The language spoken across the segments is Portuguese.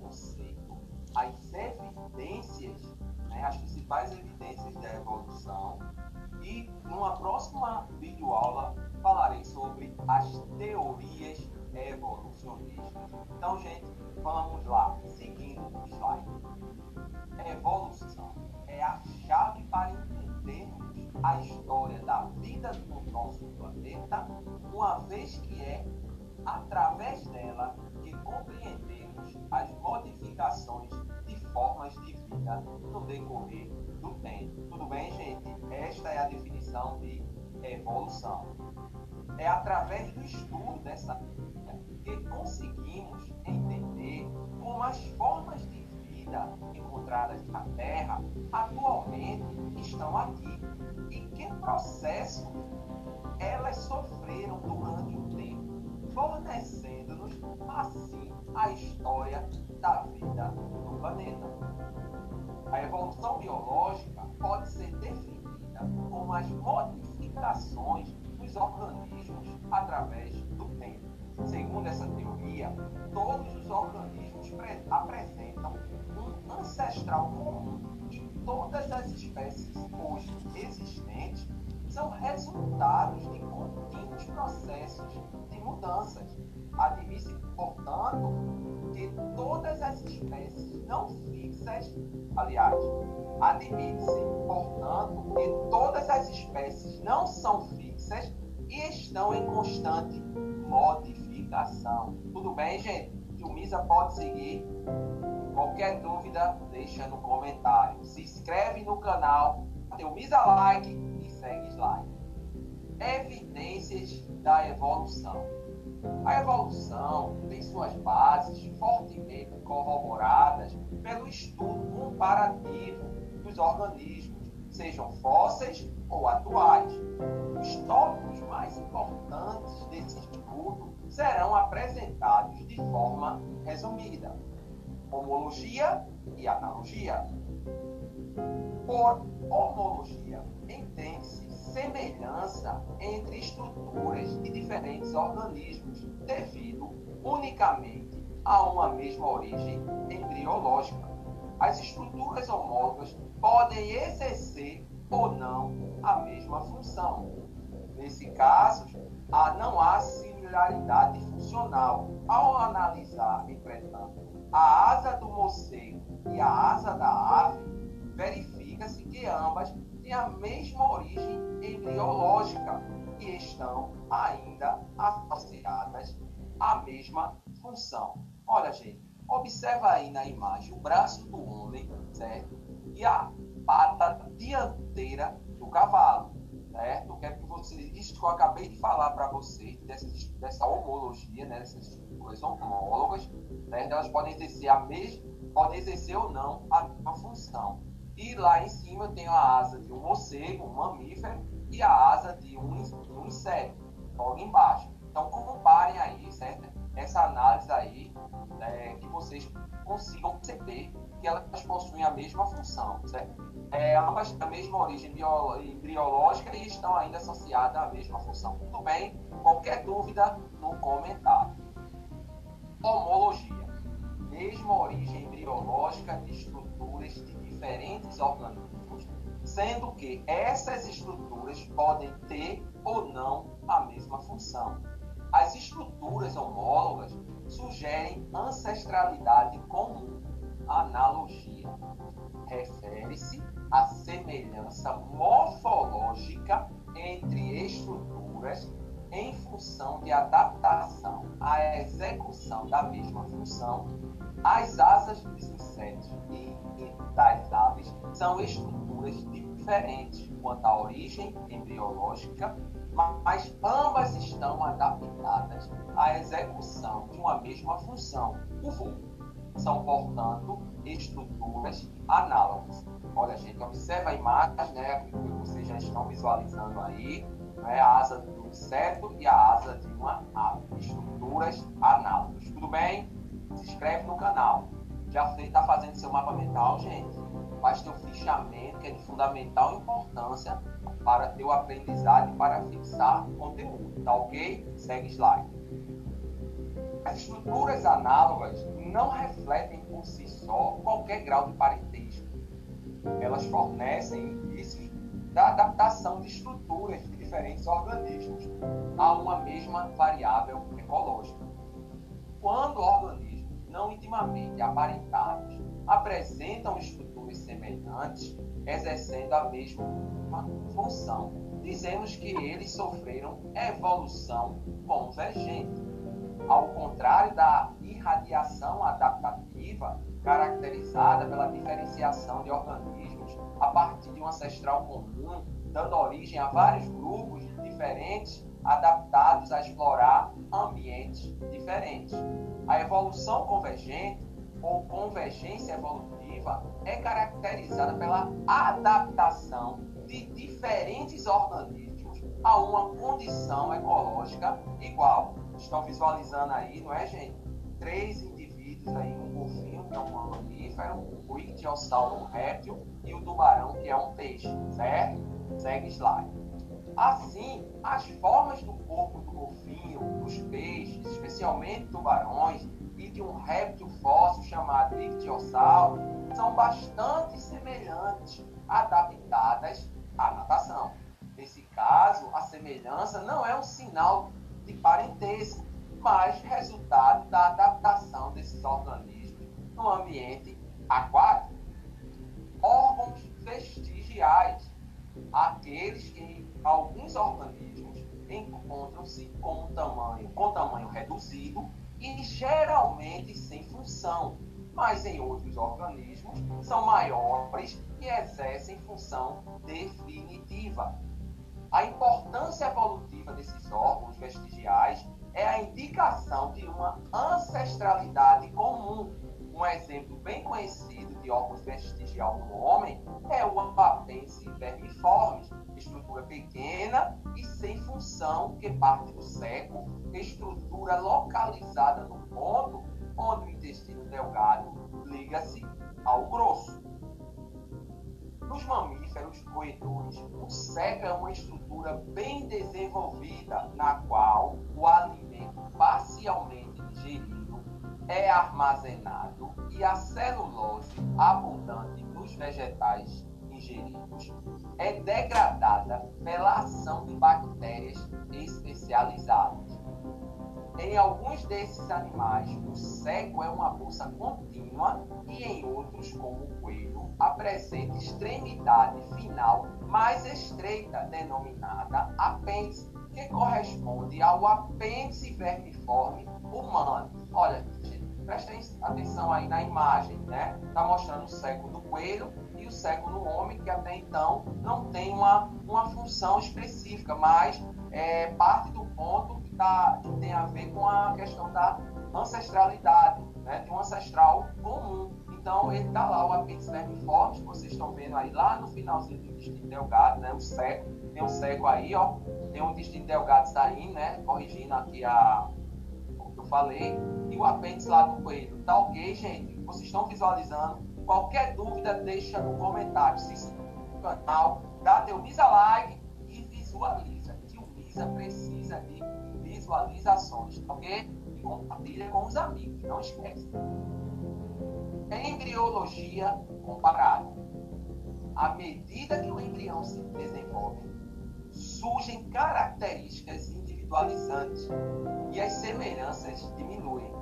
você as evidências, né, as principais evidências da evolução. E numa próxima videoaula falarei sobre as teorias evolucionistas. Então, gente, vamos lá. Seguindo o slide. Evolução é a chave para entendermos a história da vida do nosso planeta, uma vez que é através no decorrer do tempo. Tudo bem, gente? Esta é a definição de evolução. É através do estudo dessa vida que conseguimos entender como as formas de vida encontradas na Terra atualmente estão aqui e que processo elas sofreram durante o tempo, fornecendo-nos assim a história da vida no planeta. A evolução biológica pode ser definida como as modificações dos organismos através do tempo. Segundo essa teoria, todos os organismos apresentam um ancestral comum e todas as espécies hoje existentes são resultados de contínuos processos de mudanças. Admite, portanto, que todas as espécies não fixas, aliás, admite-se, portanto, que todas as espécies não são fixas e estão em constante modificação. Tudo bem, gente? O Misa pode seguir. Qualquer dúvida, deixa no comentário. Se inscreve no canal, o Misa like e segue slide. Evidências da evolução. A evolução tem suas bases fortemente corroboradas pelo estudo comparativo dos organismos, sejam fósseis ou atuais. Os tópicos mais importantes desse estudo serão apresentados de forma resumida: homologia e analogia. Por homologia, entende-se semelhança entre estruturas de diferentes organismos devido unicamente a uma mesma origem embriológica. As estruturas homólogas podem exercer ou não a mesma função. Nesse caso, não há similaridade funcional. Ao analisar, entretanto, a asa do morcego e a asa da ave, verifica-se que ambas têm a mesma origem embriológica e estão ainda associadas à mesma função. Olha, gente, observa aí na imagem o braço do homem, certo? E a pata dianteira do cavalo, certo? Quero que vocês, isso que eu acabei de falar para vocês, dessa, homologia, né? dessas coisas homólogas, certo? elas podem exercer a mesma, podem exercer ou não a mesma função. E lá em cima tem a asa de um morcego, um mamífero, e a asa de um, um inseto, logo embaixo. Então, comparem aí, certo? Essa análise aí, é, que vocês consigam perceber que elas possuem a mesma função, certo? É, ambas têm a mesma origem embriológica e estão ainda associadas à mesma função. Tudo bem? Qualquer dúvida, no comentário. Homologia. Mesma origem embriológica de estruturas de diferentes organismos, sendo que essas estruturas podem ter ou não a mesma função. As estruturas homólogas sugerem ancestralidade comum, analogia. Refere-se à semelhança morfológica entre estruturas em função de adaptação à execução da mesma função. As asas dos insetos e das aves são estruturas diferentes quanto à origem embriológica, mas ambas estão adaptadas à execução de uma mesma função, o voo. São, portanto, estruturas análogas. Olha, gente, observa a imagem, né, que vocês já estão visualizando aí, né, a asa do inseto e a asa de uma ave. Estruturas análogas. Tudo bem? Se inscreve no canal. Já está fazendo seu mapa mental, gente? Faz teu fichamento, que é de fundamental importância para teu aprendizado e para fixar conteúdo. Tá ok? Segue slide. As estruturas análogas não refletem por si só qualquer grau de parentesco. elas fornecem indícios da adaptação de estruturas de diferentes organismos a uma mesma variável ecológica. Quando organismos não intimamente aparentados apresentam estruturas semelhantes, exercendo a mesma função, dizemos que eles sofreram evolução convergente. Ao contrário da irradiação adaptativa, caracterizada pela diferenciação de organismos a partir de um ancestral comum, dando origem a vários grupos diferentes adaptados a explorar ambientes diferentes. A evolução convergente ou convergência evolutiva é caracterizada pela adaptação de diferentes organismos a uma condição ecológica igual. Estão visualizando aí, não é, gente? Três indivíduos aí, um golfinho, que é um mamífero, o ictiosauro, um réptil, e o tubarão, que é um peixe, certo? Segue slide. Assim, as formas do corpo do golfinho, dos peixes, especialmente tubarões, e de um réptil fóssil chamado ictiosauro, são bastante semelhantes, adaptadas à natação. Nesse caso, a semelhança não é um sinal de parentesco, mas resultado da adaptação desses organismos no ambiente aquático. Órgãos vestigiais, aqueles que alguns organismos encontram-se com tamanho, com tamanho reduzido e geralmente sem função, mas em outros organismos são maiores e exercem função definitiva. A importância evolutiva desses órgãos vestigiais é a indicação de uma ancestralidade comum. Um exemplo bem conhecido de órgãos vestigial no homem é o apêndice vermiforme, estrutura pequena e sem função que parte do seco, estrutura localizada no ponto onde o intestino delgado liga-se ao grosso. Nos mamíferos roedores, o seco é uma estrutura bem desenvolvida na qual o alimento parcialmente digerido é armazenado e a celulose abundante nos vegetais ingeridos é degradada pela ação de bactérias especializadas. Em alguns desses animais, o seco é uma bolsa contínua e em outros, como o coelho, apresenta extremidade final mais estreita, denominada apêndice, que corresponde ao apêndice vermiforme humano. Olha, prestem atenção aí na imagem, né? Está mostrando o seco do coelho e o seco no homem, que até então não tem uma, uma função específica, mas é parte do ponto que, tá, que tem a ver com a questão da ancestralidade, né? de um ancestral comum. Então, ele está lá, o apêndice vermiforme, que vocês estão vendo aí, lá no finalzinho do intestino delgado, né? o seco, tem um seco aí, ó, tem um intestino delgado saindo, né? corrigindo aqui a, o que eu falei, e o apêndice lá do coelho. Tá ok, gente? Vocês estão visualizando? Qualquer dúvida, deixa no comentário. Se inscreve no canal, dá teu Misa like e visualiza. Que o Misa precisa de visualizações, ok? E compartilha com os amigos, não esquece. Embriologia comparada. À medida que o embrião se desenvolve, surgem características individualizantes e as semelhanças diminuem.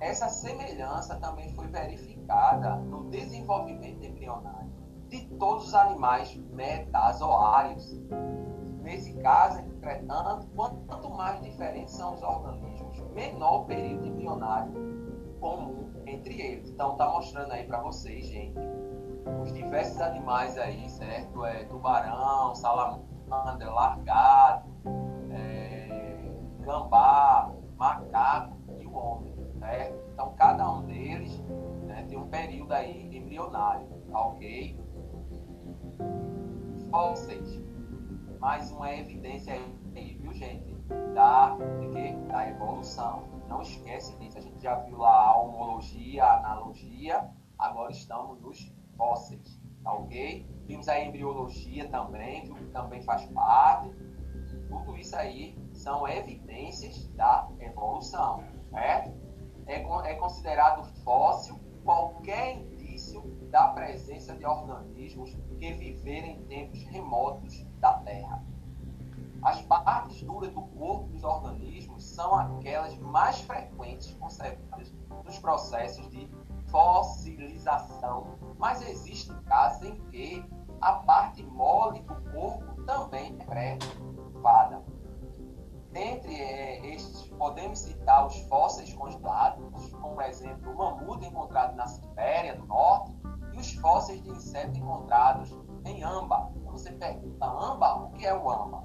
Essa semelhança também foi verificada no desenvolvimento embrionário de todos os animais metazoários. Nesse caso, entretanto, quanto mais diferentes são os organismos, menor o período embrionário comum entre eles. Então, está mostrando aí para vocês, gente, os diversos animais aí, certo? É, tubarão, salamandra, largado, é, gambá, macaco período aí embrionário, tá ok? Fósseis. Mais uma evidência aí, viu, gente? Da, da evolução. Não esquece disso. A gente já viu lá a homologia, a analogia. Agora estamos nos fósseis, tá ok? Vimos a embriologia também, viu? que também faz parte. Tudo isso aí são evidências da evolução, certo? é, é considerado fóssil qualquer indício da presença de organismos que viveram em tempos remotos da Terra. As partes duras do corpo dos organismos são aquelas mais frequentes conservadas nos processos de fossilização, mas existem casos em que a parte mole do corpo também é preservada. Dentre é, estes, podemos citar os fósseis congelados, como exemplo o mamuto encontrado na Sibéria do Norte e os fósseis de inseto encontrados em âmbar. Você pergunta, âmbar, o que é o âmbar?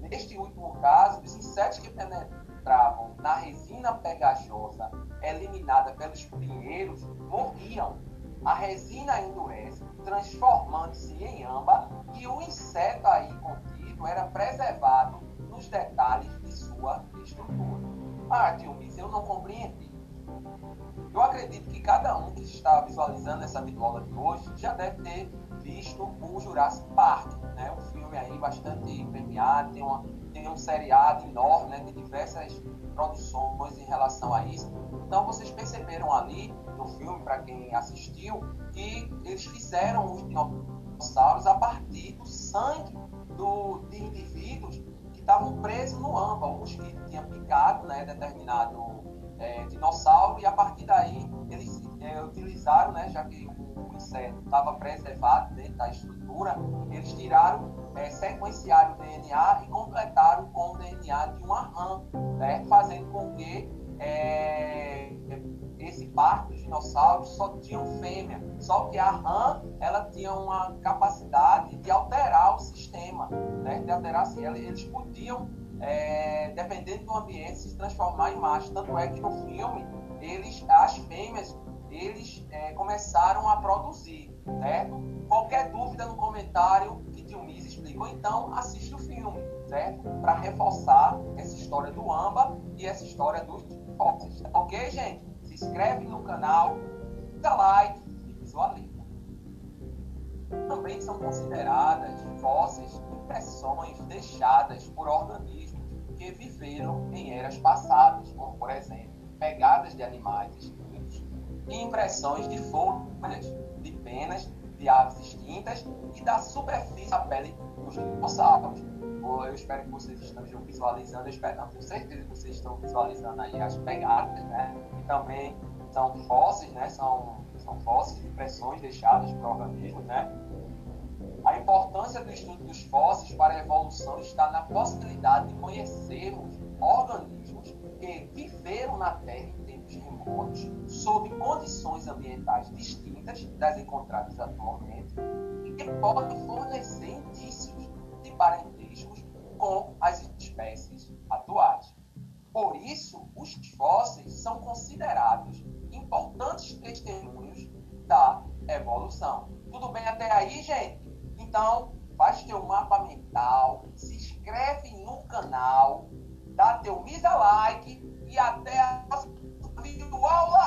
Neste último caso, os insetos que penetravam na resina pegajosa eliminada pelos pinheiros morriam. A resina endurece, transformando-se em âmbar, e o inseto aí contido era preservado nos detalhes de sua estrutura. Ah, tio Miss, eu não compreendi. Eu acredito que cada um que está visualizando essa videoaula de hoje já deve ter visto o Jurassic Park, né? um filme aí bastante premiado, tem, uma, tem um seriado enorme, né? de diversas produções em relação a isso. Então vocês perceberam ali no filme, para quem assistiu, que eles fizeram os dinossauros a partir do sangue do, de indivíduos presos no âmbar. O mosquito tinha picado né, determinado é, dinossauro e a partir daí eles é, utilizaram, né, já que o inseto estava preservado dentro da estrutura, eles tiraram, é, sequenciaram o DNA e completaram com o DNA de uma rã, né, fazendo com que é, esse dos dinossauros só tinham fêmea. Só que a rã ela tinha uma capacidade de alterar o sistema, né, de alterar assim, eles podiam é, dependendo do ambiente, se transformar em macho. Tanto é que no filme, eles, as fêmeas, eles é, começaram a produzir, certo? Qualquer dúvida no comentário que Dionísio explicou, então assiste o filme, certo? Para reforçar essa história do amba e essa história dos fósseis. Ok, gente? Inscreve no canal, dá like e visualiza. Também são consideradas fósseis impressões deixadas por organismos que viveram em eras passadas, como, por exemplo, pegadas de animais extintos e impressões de folhas, de penas de aves extintas e da superfície da pele dos dinossauros. Eu espero que vocês estejam visualizando, eu espero, não, tenho certeza que vocês estão visualizando aí as pegadas, né? E também são fósseis, né? São, são fósseis, impressões deixadas por organismos, né? A importância do estudo dos fósseis para a evolução está na possibilidade de conhecermos organismos que viveram na Terra em tempos remotos, sob condições ambientais distintas das encontradas atualmente, e que podem fornecer indícios de parentescos com as espécies atuais. Por isso, os fósseis são considerados importantes testemunhos da evolução. Tudo bem até aí, gente? Então, faz teu mapa mental, se inscreve no canal, dá teu misa like e até a próxima aula.